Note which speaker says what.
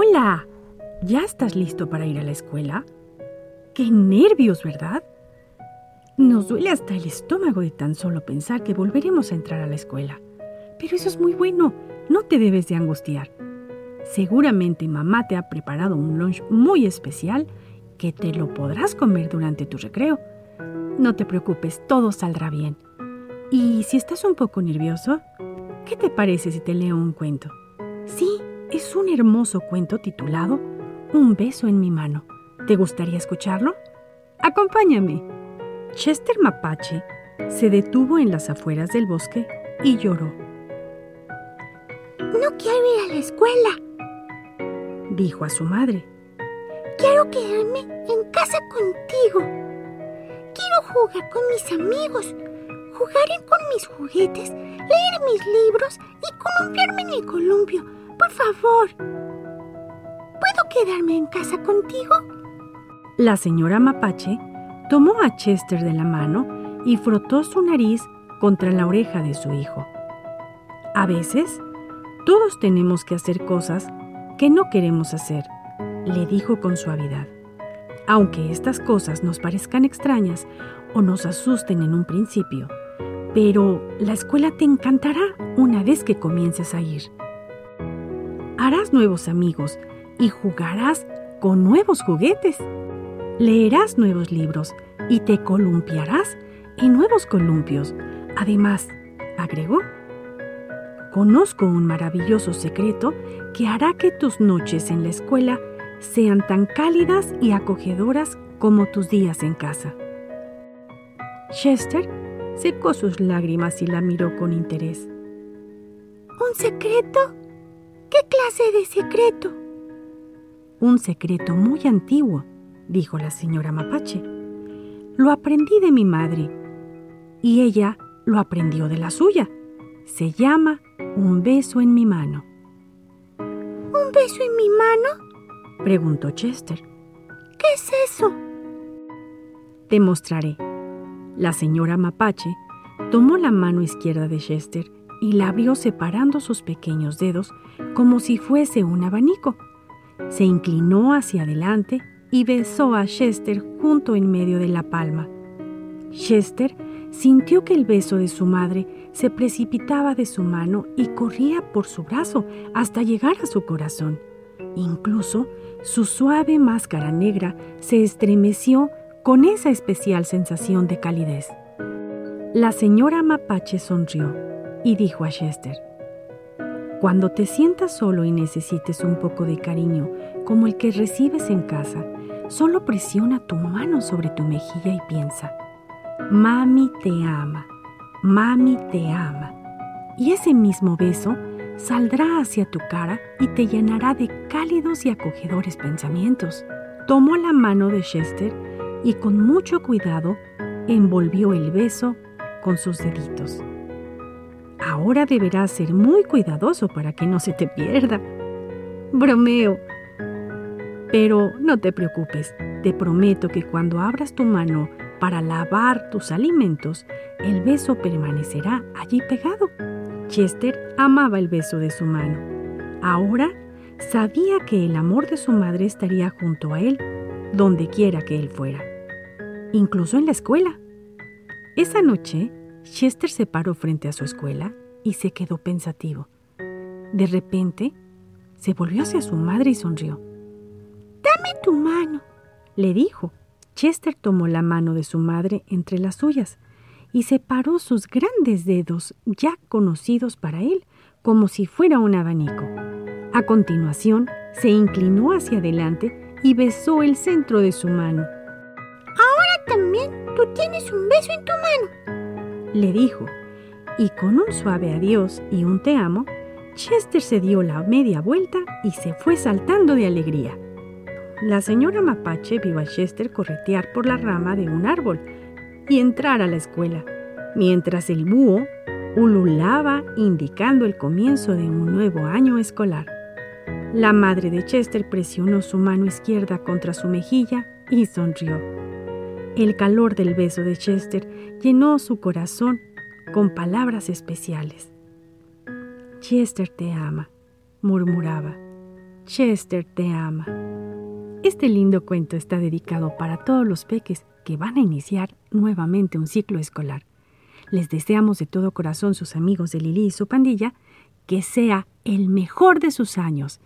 Speaker 1: Hola. ¿Ya estás listo para ir a la escuela? ¡Qué nervios, ¿verdad? Nos duele hasta el estómago de tan solo pensar que volveremos a entrar a la escuela. Pero eso es muy bueno, no te debes de angustiar. Seguramente mamá te ha preparado un lunch muy especial que te lo podrás comer durante tu recreo. No te preocupes, todo saldrá bien. Y si estás un poco nervioso, ¿qué te parece si te leo un cuento? Es un hermoso cuento titulado Un beso en mi mano. ¿Te gustaría escucharlo? Acompáñame. Chester Mapache se detuvo en las afueras del bosque y lloró.
Speaker 2: No quiero ir a la escuela,
Speaker 1: dijo a su madre.
Speaker 2: Quiero quedarme en casa contigo. Quiero jugar con mis amigos, jugar con mis juguetes, leer mis libros y columpiarme en el columpio. Por favor. ¿Puedo quedarme en casa contigo?
Speaker 1: La señora Mapache tomó a Chester de la mano y frotó su nariz contra la oreja de su hijo. A veces, todos tenemos que hacer cosas que no queremos hacer, le dijo con suavidad. Aunque estas cosas nos parezcan extrañas o nos asusten en un principio, pero la escuela te encantará una vez que comiences a ir. Harás nuevos amigos y jugarás con nuevos juguetes. Leerás nuevos libros y te columpiarás en nuevos columpios. Además, agregó, conozco un maravilloso secreto que hará que tus noches en la escuela sean tan cálidas y acogedoras como tus días en casa. Chester secó sus lágrimas y la miró con interés.
Speaker 2: ¿Un secreto? ¿Qué clase de secreto?
Speaker 1: Un secreto muy antiguo, dijo la señora Mapache. Lo aprendí de mi madre y ella lo aprendió de la suya. Se llama un beso en mi mano.
Speaker 2: ¿Un beso en mi mano?
Speaker 1: preguntó Chester.
Speaker 2: ¿Qué es eso?
Speaker 1: Te mostraré. La señora Mapache tomó la mano izquierda de Chester y la abrió separando sus pequeños dedos como si fuese un abanico. Se inclinó hacia adelante y besó a Chester junto en medio de la palma. Chester sintió que el beso de su madre se precipitaba de su mano y corría por su brazo hasta llegar a su corazón. Incluso su suave máscara negra se estremeció con esa especial sensación de calidez. La señora Mapache sonrió y dijo a Chester, Cuando te sientas solo y necesites un poco de cariño como el que recibes en casa, solo presiona tu mano sobre tu mejilla y piensa, Mami te ama, mami te ama. Y ese mismo beso saldrá hacia tu cara y te llenará de cálidos y acogedores pensamientos. Tomó la mano de Chester y con mucho cuidado envolvió el beso con sus deditos. Ahora deberás ser muy cuidadoso para que no se te pierda. Bromeo. Pero no te preocupes, te prometo que cuando abras tu mano para lavar tus alimentos, el beso permanecerá allí pegado. Chester amaba el beso de su mano. Ahora sabía que el amor de su madre estaría junto a él donde quiera que él fuera, incluso en la escuela. Esa noche, Chester se paró frente a su escuela y se quedó pensativo. De repente, se volvió hacia su madre y sonrió.
Speaker 2: Dame tu mano,
Speaker 1: le dijo. Chester tomó la mano de su madre entre las suyas y separó sus grandes dedos ya conocidos para él como si fuera un abanico. A continuación, se inclinó hacia adelante y besó el centro de su mano.
Speaker 2: Ahora también tú tienes un beso en tu mano,
Speaker 1: le dijo, y con un suave adiós y un te amo, Chester se dio la media vuelta y se fue saltando de alegría. La señora Mapache vio a Chester corretear por la rama de un árbol y entrar a la escuela, mientras el búho ululaba indicando el comienzo de un nuevo año escolar. La madre de Chester presionó su mano izquierda contra su mejilla y sonrió. El calor del beso de Chester llenó su corazón con palabras especiales. Chester te ama, murmuraba. Chester te ama. Este lindo cuento está dedicado para todos los peques que van a iniciar nuevamente un ciclo escolar. Les deseamos de todo corazón sus amigos de Lili y su pandilla que sea el mejor de sus años